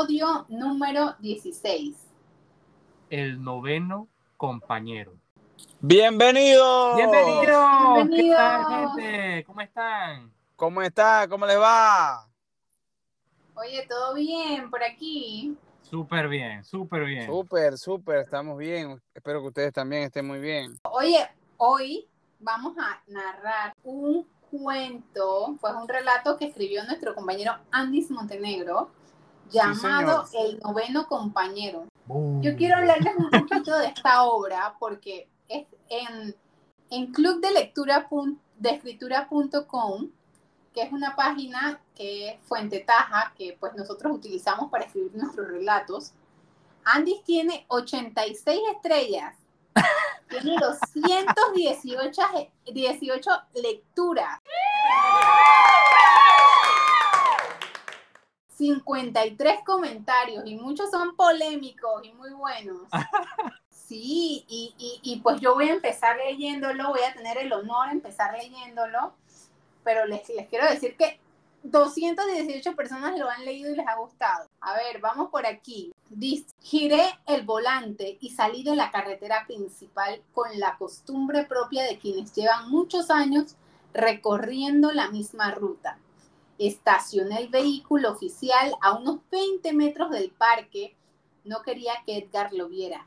Episodio número 16. El noveno compañero. Bienvenidos. ¡Bienvenidos! ¿Qué Bienvenidos. tal, gente? ¿Cómo están? ¿Cómo está? ¿Cómo les va? Oye, ¿todo bien por aquí? Súper bien, súper bien. Súper, súper, estamos bien. Espero que ustedes también estén muy bien. Oye, hoy vamos a narrar un cuento, pues un relato que escribió nuestro compañero Andis Montenegro, llamado El noveno compañero. Uh. Yo quiero hablarles un poquito de esta obra porque es en, en club de lectura de escritura.com, que es una página que es Fuente Taja, que pues nosotros utilizamos para escribir nuestros relatos. Andis tiene 86 estrellas, tiene 218 18 lecturas. 53 comentarios y muchos son polémicos y muy buenos. Sí, y, y, y, pues yo voy a empezar leyéndolo, voy a tener el honor de empezar leyéndolo, pero les, les quiero decir que 218 personas lo han leído y les ha gustado. A ver, vamos por aquí. Dice, giré el volante y salí de la carretera principal con la costumbre propia de quienes llevan muchos años recorriendo la misma ruta. Estacioné el vehículo oficial a unos 20 metros del parque. No quería que Edgar lo viera.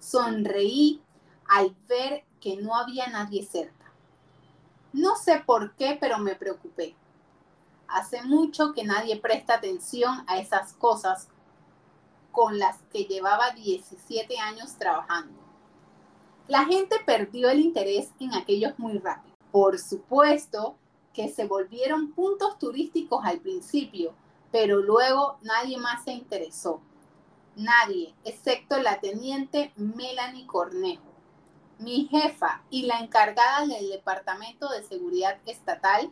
Sonreí al ver que no había nadie cerca. No sé por qué, pero me preocupé. Hace mucho que nadie presta atención a esas cosas con las que llevaba 17 años trabajando. La gente perdió el interés en aquellos muy rápido. Por supuesto que se volvieron puntos turísticos al principio, pero luego nadie más se interesó. Nadie, excepto la teniente Melanie Cornejo, mi jefa y la encargada del Departamento de Seguridad Estatal,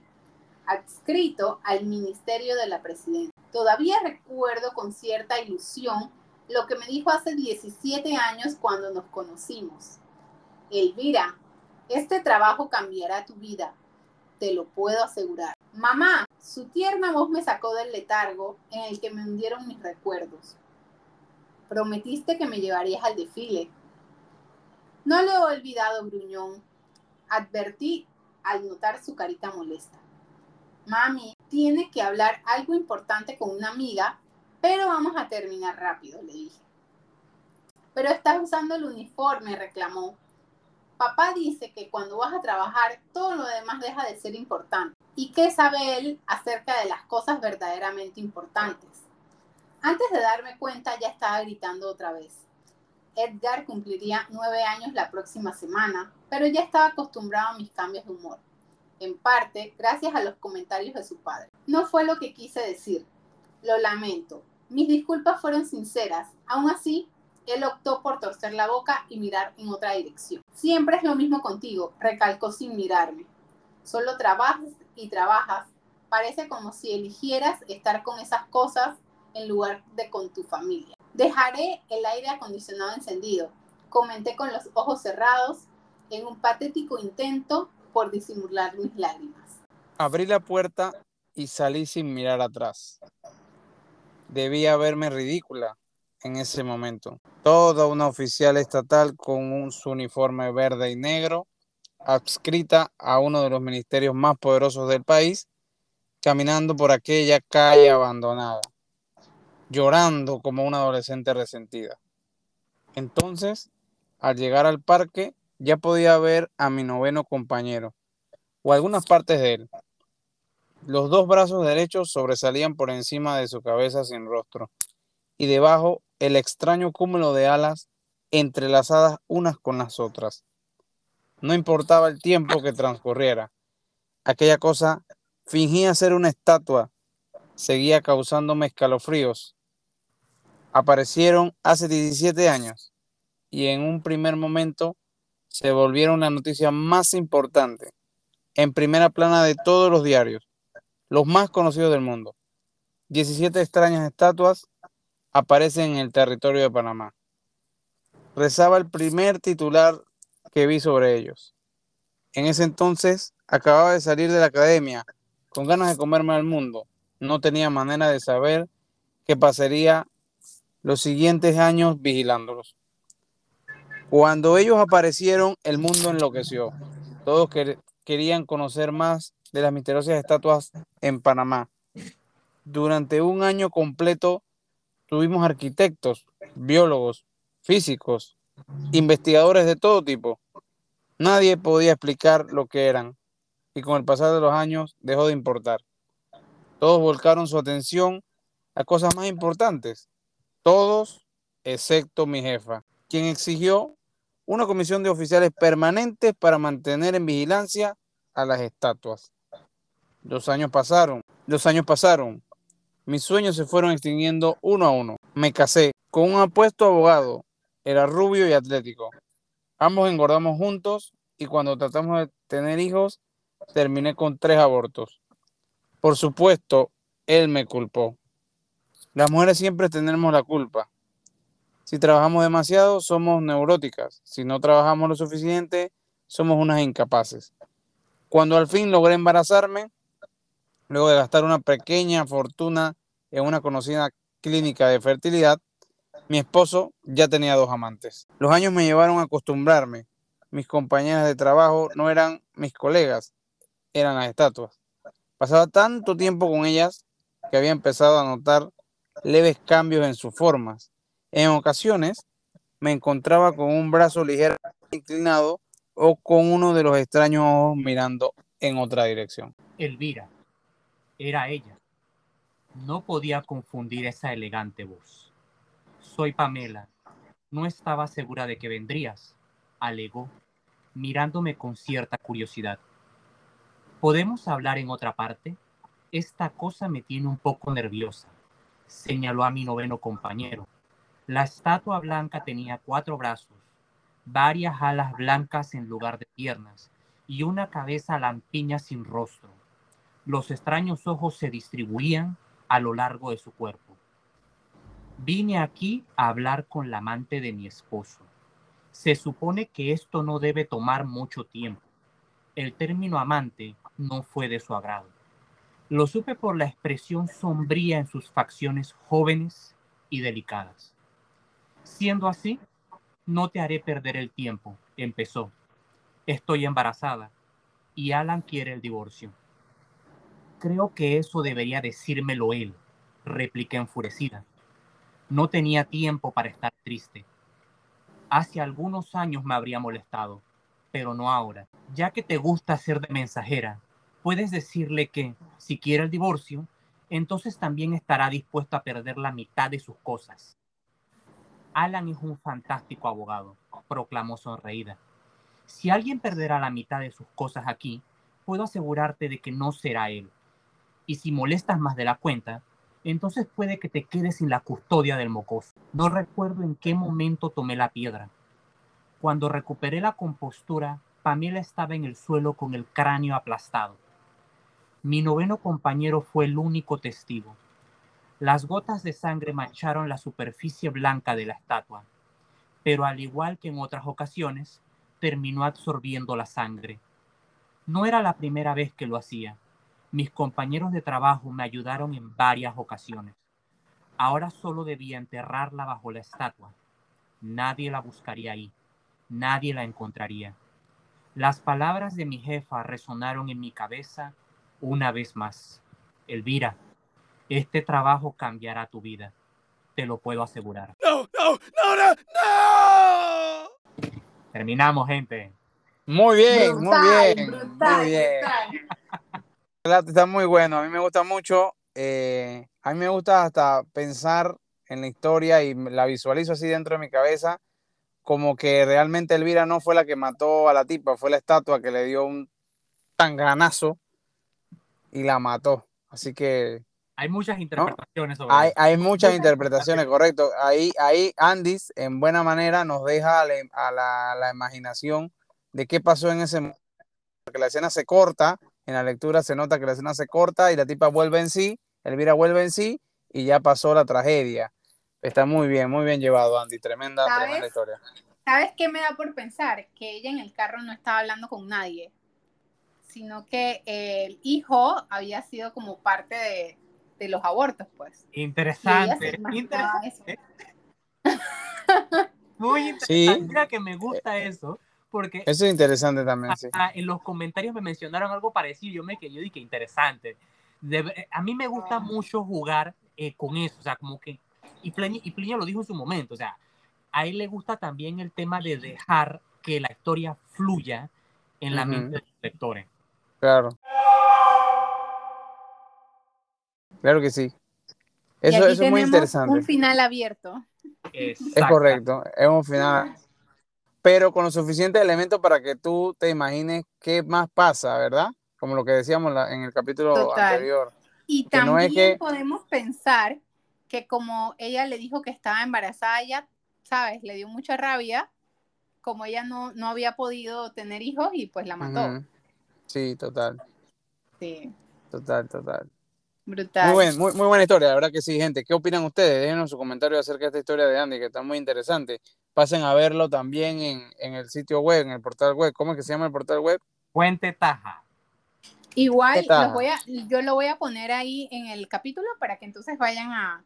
adscrito al Ministerio de la Presidencia. Todavía recuerdo con cierta ilusión lo que me dijo hace 17 años cuando nos conocimos. Elvira, este trabajo cambiará tu vida, te lo puedo asegurar. Mamá, su tierna voz me sacó del letargo en el que me hundieron mis recuerdos. Prometiste que me llevarías al desfile. No lo he olvidado, gruñón. Advertí al notar su carita molesta. Mami, tiene que hablar algo importante con una amiga, pero vamos a terminar rápido, le dije. Pero estás usando el uniforme, reclamó. Papá dice que cuando vas a trabajar todo lo demás deja de ser importante. ¿Y qué sabe él acerca de las cosas verdaderamente importantes? Antes de darme cuenta ya estaba gritando otra vez. Edgar cumpliría nueve años la próxima semana, pero ya estaba acostumbrado a mis cambios de humor. En parte, gracias a los comentarios de su padre. No fue lo que quise decir. Lo lamento. Mis disculpas fueron sinceras. Aún así, él optó por torcer la boca y mirar en otra dirección. Siempre es lo mismo contigo, recalcó sin mirarme. Solo trabajas y trabajas. Parece como si eligieras estar con esas cosas en lugar de con tu familia. Dejaré el aire acondicionado encendido, comenté con los ojos cerrados en un patético intento por disimular mis lágrimas. Abrí la puerta y salí sin mirar atrás. Debía verme ridícula en ese momento. Toda una oficial estatal con un, su uniforme verde y negro, adscrita a uno de los ministerios más poderosos del país, caminando por aquella calle abandonada, llorando como una adolescente resentida. Entonces, al llegar al parque, ya podía ver a mi noveno compañero, o algunas partes de él. Los dos brazos derechos sobresalían por encima de su cabeza sin rostro, y debajo el extraño cúmulo de alas entrelazadas unas con las otras. No importaba el tiempo que transcurriera. Aquella cosa fingía ser una estatua, seguía causándome escalofríos. Aparecieron hace 17 años y en un primer momento se volvieron la noticia más importante, en primera plana de todos los diarios, los más conocidos del mundo. 17 extrañas estatuas aparecen en el territorio de Panamá. Rezaba el primer titular que vi sobre ellos. En ese entonces acababa de salir de la academia con ganas de comerme al mundo. No tenía manera de saber que pasaría los siguientes años vigilándolos. Cuando ellos aparecieron, el mundo enloqueció. Todos querían conocer más de las misteriosas estatuas en Panamá. Durante un año completo tuvimos arquitectos, biólogos, físicos, investigadores de todo tipo. Nadie podía explicar lo que eran y con el pasar de los años dejó de importar. Todos volcaron su atención a cosas más importantes. Todos excepto mi jefa, quien exigió una comisión de oficiales permanentes para mantener en vigilancia a las estatuas. Los años pasaron, los años pasaron. Mis sueños se fueron extinguiendo uno a uno. Me casé con un apuesto abogado. Era rubio y atlético. Ambos engordamos juntos y cuando tratamos de tener hijos, terminé con tres abortos. Por supuesto, él me culpó. Las mujeres siempre tenemos la culpa. Si trabajamos demasiado, somos neuróticas. Si no trabajamos lo suficiente, somos unas incapaces. Cuando al fin logré embarazarme, luego de gastar una pequeña fortuna en una conocida clínica de fertilidad, mi esposo ya tenía dos amantes. Los años me llevaron a acostumbrarme. Mis compañeras de trabajo no eran mis colegas, eran las estatuas. Pasaba tanto tiempo con ellas que había empezado a notar leves cambios en sus formas en ocasiones me encontraba con un brazo ligeramente inclinado o con uno de los extraños ojos mirando en otra dirección. Elvira, era ella. No podía confundir esa elegante voz. Soy Pamela. No estaba segura de que vendrías, alegó, mirándome con cierta curiosidad. ¿Podemos hablar en otra parte? Esta cosa me tiene un poco nerviosa, señaló a mi noveno compañero la estatua blanca tenía cuatro brazos, varias alas blancas en lugar de piernas y una cabeza lampiña sin rostro. Los extraños ojos se distribuían a lo largo de su cuerpo. Vine aquí a hablar con la amante de mi esposo. Se supone que esto no debe tomar mucho tiempo. El término amante no fue de su agrado. Lo supe por la expresión sombría en sus facciones jóvenes y delicadas. Siendo así, no te haré perder el tiempo, empezó. Estoy embarazada y Alan quiere el divorcio. Creo que eso debería decírmelo él, repliqué enfurecida. No tenía tiempo para estar triste. Hace algunos años me habría molestado, pero no ahora. Ya que te gusta ser de mensajera, puedes decirle que, si quiere el divorcio, entonces también estará dispuesto a perder la mitad de sus cosas. Alan es un fantástico abogado, proclamó sonreída. Si alguien perderá la mitad de sus cosas aquí, puedo asegurarte de que no será él. Y si molestas más de la cuenta, entonces puede que te quedes sin la custodia del mocoso. No recuerdo en qué momento tomé la piedra. Cuando recuperé la compostura, Pamela estaba en el suelo con el cráneo aplastado. Mi noveno compañero fue el único testigo. Las gotas de sangre mancharon la superficie blanca de la estatua, pero al igual que en otras ocasiones, terminó absorbiendo la sangre. No era la primera vez que lo hacía. Mis compañeros de trabajo me ayudaron en varias ocasiones. Ahora solo debía enterrarla bajo la estatua. Nadie la buscaría ahí. Nadie la encontraría. Las palabras de mi jefa resonaron en mi cabeza una vez más. Elvira, este trabajo cambiará tu vida. Te lo puedo asegurar. No, no, no, no, Terminamos, gente. Muy bien, muy bien. muy bien. Está muy bueno. A mí me gusta mucho. Eh, a mí me gusta hasta pensar en la historia y la visualizo así dentro de mi cabeza, como que realmente Elvira no fue la que mató a la tipa, fue la estatua que le dio un tanganazo y la mató. Así que hay muchas interpretaciones sobre hay, hay muchas interpretaciones, correcto. Ahí, ahí Andis, en buena manera, nos deja a la, imaginación de qué pasó en ese momento. Porque la escena se corta, en la lectura se nota que la escena se corta y la tipa vuelve en sí, Elvira vuelve en sí y ya pasó la tragedia. Está muy bien, muy bien llevado, Andy. Tremenda, tremenda historia. ¿Sabes qué me da por pensar? Que ella en el carro no estaba hablando con nadie, sino que el hijo había sido como parte de, de los abortos, pues. Interesante. interesante. Muy Sí. interesante. Mira que me gusta eso, porque Eso es interesante también, sí. Ah, en los comentarios me mencionaron algo parecido. Yo me quedé, yo dije, interesante. De a mí me gusta Ah. mucho jugar eh, con eso, o sea, como que, y Plinio, y Plinio lo dijo en su momento, o sea, a él le gusta también el tema de dejar que la historia fluya en la Ujú. mente de los lectores. Claro. Claro que sí. Y Eso, aquí eso es muy interesante. Un final abierto. Es correcto, es un final, pero con los suficientes elementos para que tú te imagines qué más pasa, ¿verdad? Como lo que decíamos en el capítulo Total. anterior. Y Que no también es que- podemos pensar que como ella le dijo que estaba embarazada, ya, ¿sabes? Le dio mucha rabia, como ella no, no había podido tener hijos y pues la mató. Sí, total, Sí, total, total. brutal. Muy, buen, muy, muy buena historia, la verdad que sí, gente. ¿Qué opinan ustedes? Déjenos su comentario acerca de esta historia de Andy, que está muy interesante. Pasen a verlo también en, en el sitio web, en el portal web. ¿Cómo es que se llama el portal web? Puente Taja. Igual ¿Qué tal? los voy a, yo lo voy a poner ahí en el capítulo para que entonces vayan a,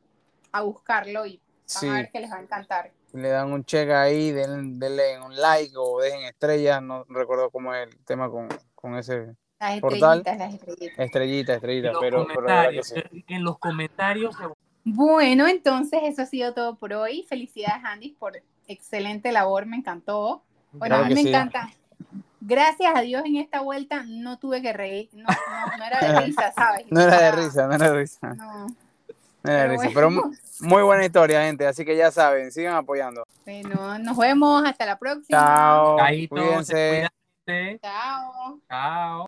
a buscarlo y van Sí, a ver que les va a encantar. le dan un check ahí, den- denle un like o dejen estrellas. No recuerdo cómo es el tema con, con ese Las Portal. estrellitas, las estrellitas. estrellita, En estrellita, los, pero, sí. en los comentarios Bueno, entonces eso ha sido todo por hoy. Felicidades, Andy, por excelente labor, me encantó. Bueno, Claro a mí que me sí. encanta. Gracias a Dios en esta vuelta no tuve que reír, no, no, no era de risa, ¿sabes? No era de Para- risa, no era de risa. No, No era de pero risa, pero bueno. mu- muy buena historia, gente. Así que ya saben, sigan apoyando. Bueno, nos vemos, hasta la próxima. Chao, cuídense. Chao. Chao.